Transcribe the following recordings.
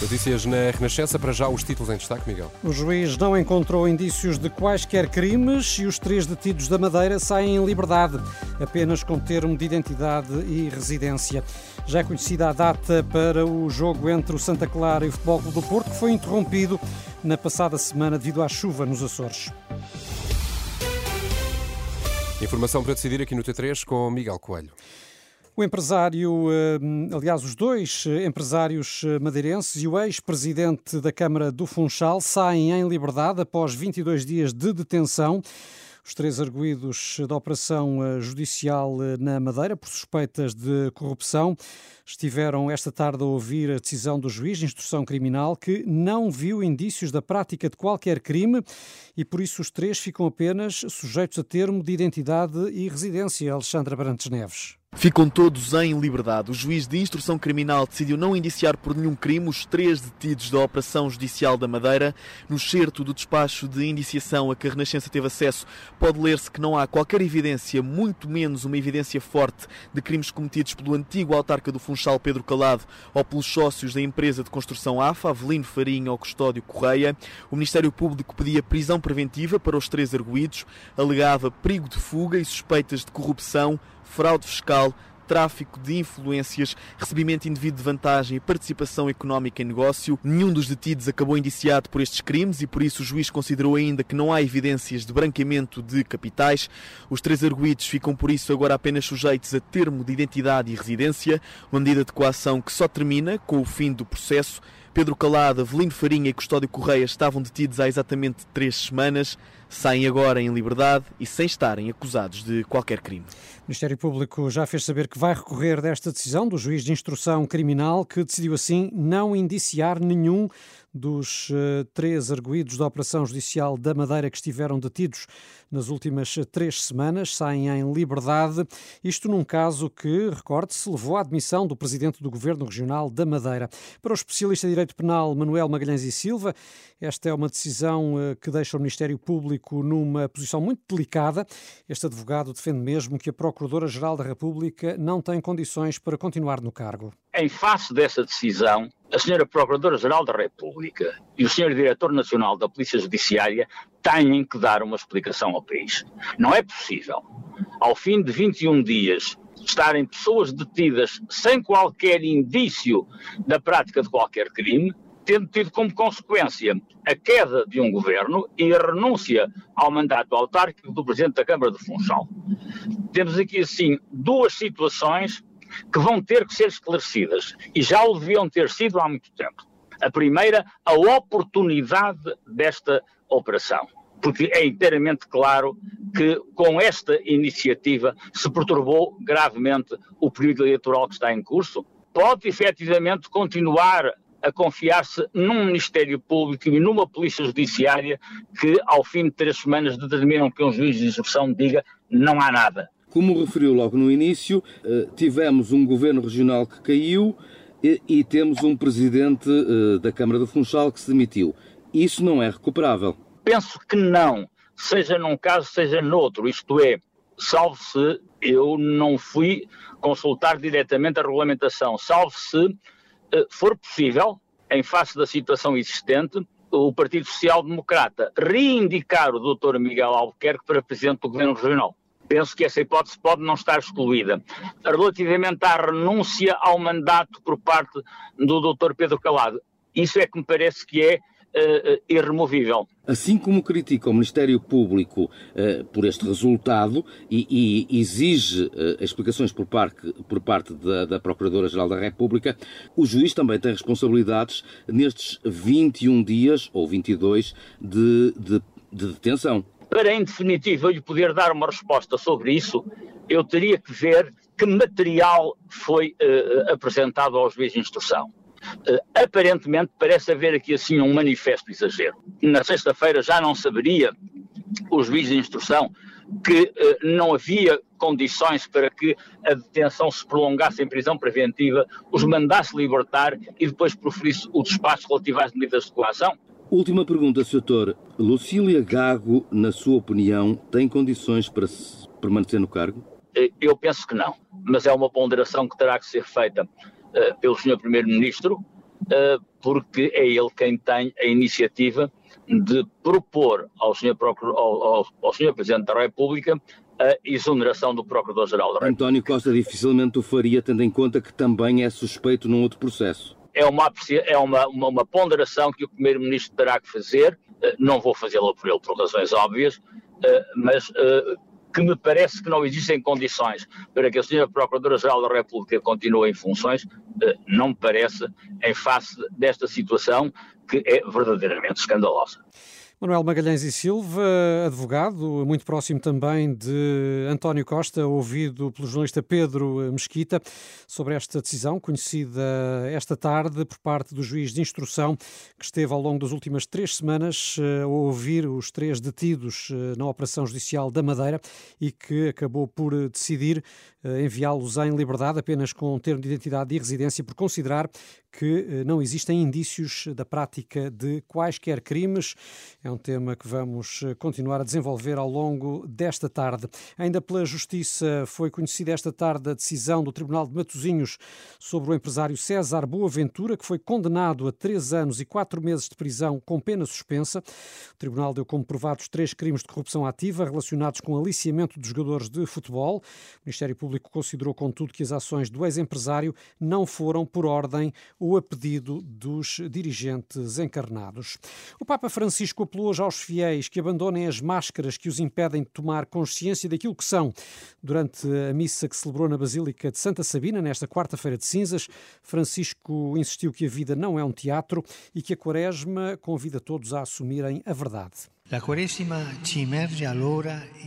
Notícias na Renascença, para já os títulos em destaque, Miguel. O juiz não encontrou indícios de quaisquer crimes e os três detidos da Madeira saem em liberdade, apenas com termo de identidade e residência. Já é conhecida a data para o jogo entre o Santa Clara e o Futebol Clube do Porto, que foi interrompido na passada semana devido à chuva nos Açores. Informação para decidir aqui no T3 com Miguel Coelho. O empresário, eh, aliás, os dois empresários madeirenses e o ex-presidente da Câmara do Funchal saem em liberdade após 22 dias de detenção. Os três arguídos da operação eh, judicial eh, na Madeira por suspeitas de corrupção estiveram esta tarde a ouvir a decisão do juiz de instrução criminal que não viu indícios da prática de qualquer crime e por isso os três ficam apenas sujeitos a termo de identidade e residência. Alexandra Brantes Neves. Ficam todos em liberdade. O juiz de instrução criminal decidiu não indiciar por nenhum crime os três detidos da Operação Judicial da Madeira. No certo do despacho de indiciação a que a Renascença teve acesso, pode ler-se que não há qualquer evidência, muito menos uma evidência forte, de crimes cometidos pelo antigo autarca do Funchal Pedro Calado ou pelos sócios da empresa de construção AFA, Avelino Farinha ou Custódio Correia. O Ministério Público pedia prisão preventiva para os três arguídos, alegava perigo de fuga e suspeitas de corrupção fraude fiscal, tráfico de influências, recebimento indevido de vantagem e participação económica em negócio. Nenhum dos detidos acabou indiciado por estes crimes e por isso o juiz considerou ainda que não há evidências de branqueamento de capitais. Os três arguídos ficam por isso agora apenas sujeitos a termo de identidade e residência, uma medida de coação que só termina com o fim do processo. Pedro Calada, Avelino Farinha e Custódio Correia estavam detidos há exatamente três semanas saem agora em liberdade e sem estarem acusados de qualquer crime. O Ministério Público já fez saber que vai recorrer desta decisão do juiz de instrução criminal, que decidiu assim não indiciar nenhum dos uh, três arguídos da Operação Judicial da Madeira que estiveram detidos nas últimas três semanas, saem em liberdade. Isto num caso que, recorde-se, levou à admissão do presidente do Governo Regional da Madeira. Para o especialista em Direito Penal Manuel Magalhães e Silva, esta é uma decisão uh, que deixa o Ministério Público numa posição muito delicada. Este advogado defende mesmo que a Procuradora-Geral da República não tem condições para continuar no cargo. Em face dessa decisão, a senhora Procuradora-Geral da República e o senhor Diretor Nacional da Polícia Judiciária têm que dar uma explicação ao país. Não é possível, ao fim de 21 dias, estarem pessoas detidas sem qualquer indício da prática de qualquer crime, tendo tido como consequência a queda de um governo e a renúncia ao mandato autárquico do Presidente da Câmara de Funchal. Temos aqui, assim, duas situações que vão ter que ser esclarecidas e já o deviam ter sido há muito tempo. A primeira, a oportunidade desta operação. Porque é inteiramente claro que com esta iniciativa se perturbou gravemente o período eleitoral que está em curso. Pode efetivamente continuar a confiar-se num Ministério Público e numa Polícia Judiciária que, ao fim de três semanas, determinam que um juiz de instrução diga não há nada. Como referiu logo no início, eh, tivemos um governo regional que caiu e temos um presidente eh, da Câmara do Funchal que se demitiu. Isso não é recuperável. Penso que não, seja num caso, seja noutro. Isto é, salvo se eu não fui consultar diretamente a regulamentação, salvo se for possível, em face da situação existente, o Partido Social Democrata reivindicar o Dr. Miguel Albuquerque para Presidente do Governo Regional penso que essa hipótese pode não estar excluída. Relativamente à renúncia ao mandato por parte do Dr. Pedro Calado, isso é que me parece que é uh, irremovível. Assim como critica o Ministério Público uh, por este resultado e, e exige uh, explicações por parte, por parte da, da Procuradora-Geral da República, o juiz também tem responsabilidades nestes 21 dias, ou 22, de, de, de detenção para em definitiva eu lhe poder dar uma resposta sobre isso, eu teria que ver que material foi uh, apresentado ao juiz de instrução. Uh, aparentemente parece haver aqui assim um manifesto exagero. Na sexta-feira já não saberia o juiz de instrução que uh, não havia condições para que a detenção se prolongasse em prisão preventiva, os mandasse libertar e depois proferisse o despacho relativo às medidas de coação? Última pergunta, Sr. Doutor. Lucília Gago, na sua opinião, tem condições para permanecer no cargo? Eh, eu penso que não, mas é uma ponderação que terá que ser feita pelo Sr. Primeiro-Ministro, uh, porque é ele quem tem a iniciativa de propor ao Sr. Procur... ao, ao, ao Sr. Presidente da República a exoneração do Procurador-Geral da República. António Costa dificilmente o faria, tendo em conta que também é suspeito num outro processo. É uma, é uma, uma, uma ponderação que o Primeiro-Ministro terá que fazer, não vou fazê-la por ele por razões óbvias, mas que me parece que não existem condições para que a Sra. Procuradora-Geral da República continue em funções, não me parece, em face desta situação que é verdadeiramente escandalosa. Manuel Magalhães e Silva, advogado, muito próximo também de António Costa, ouvido pelo jornalista Pedro Mesquita sobre esta decisão, conhecida esta tarde por parte do juiz de instrução, que esteve ao longo das últimas três semanas eh, a ouvir os três detidos eh, na Operação Judicial da Madeira e que acabou por decidir eh, enviá-los em liberdade apenas com um termo de identidade e residência por considerar que não existem indícios da prática de quaisquer crimes. É um tema que vamos eh, continuar a desenvolver ao longo desta tarde. Ainda pela Justiça foi conhecida esta tarde a decisão do Tribunal de Matosinhos sobre o empresário César Boaventura, que foi condenado a três anos e quatro meses de prisão com pena suspensa. O Tribunal deu como provados três crimes de corrupção ativa relacionados com aliciamento de jogadores de futebol. O Ministério Público considerou, contudo, que as ações do ex-empresário não foram por ordem ou a pedido dos dirigentes encarnados. O Papa Francisco apelou hoje aos fiéis que abandonem as máscaras que os impedem de tomar consciência daquilo que são. Durante a missa que celebrou na Basílica de Santa Sabina, nesta quarta-feira de cinzas, Francisco insistiu que a vida não é um teatro e que a Quaresma convida todos a assumirem a verdade.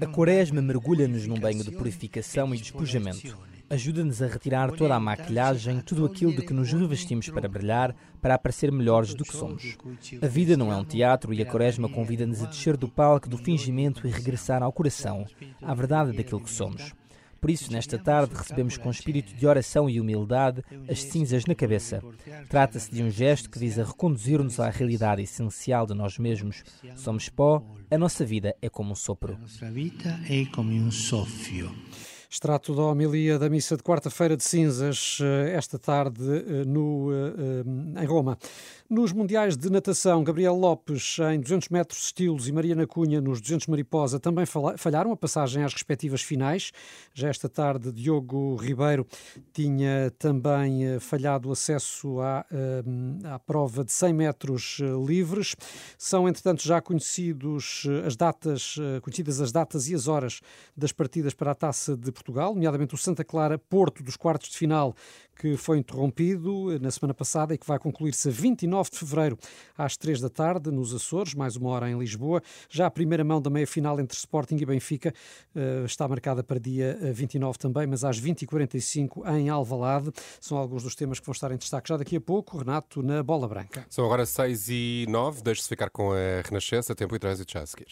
A Quaresma mergulha-nos num banho de purificação e despojamento ajuda-nos a retirar toda a maquilhagem, tudo aquilo de que nos revestimos para brilhar, para aparecer melhores do que somos. A vida não é um teatro e a Quaresma convida-nos a descer do palco do fingimento e regressar ao coração, à verdade daquilo que somos. Por isso, nesta tarde, recebemos com espírito de oração e humildade as cinzas na cabeça. Trata-se de um gesto que visa reconduzir-nos à realidade essencial de nós mesmos. Somos pó, a nossa vida é como um sopro. Extrato da homilia da missa de quarta-feira de cinzas, eh, esta tarde eh, no, eh, em Roma. Nos Mundiais de Natação, Gabriel Lopes em 200 metros estilos e Mariana Cunha nos 200 mariposa também falharam a passagem às respectivas finais. Já esta tarde, Diogo Ribeiro tinha também falhado o acesso à, à prova de 100 metros livres. São, entretanto, já conhecidos as datas, conhecidas as datas e as horas das partidas para a Taça de Portugal Portugal, nomeadamente o Santa Clara Porto dos quartos de final, que foi interrompido na semana passada e que vai concluir-se a 29 de fevereiro às 3 da tarde nos Açores, mais uma hora em Lisboa. Já a primeira mão da meia-final entre Sporting e Benfica eh, está marcada para dia 29 eh, também, mas às 20h45 em Alvalade. São alguns dos temas que vão estar em destaque já daqui a pouco. Renato, na Bola Branca. São agora 6 e 9. Deixe-se ficar com a Renascença, tempo e trânsito já a seguir.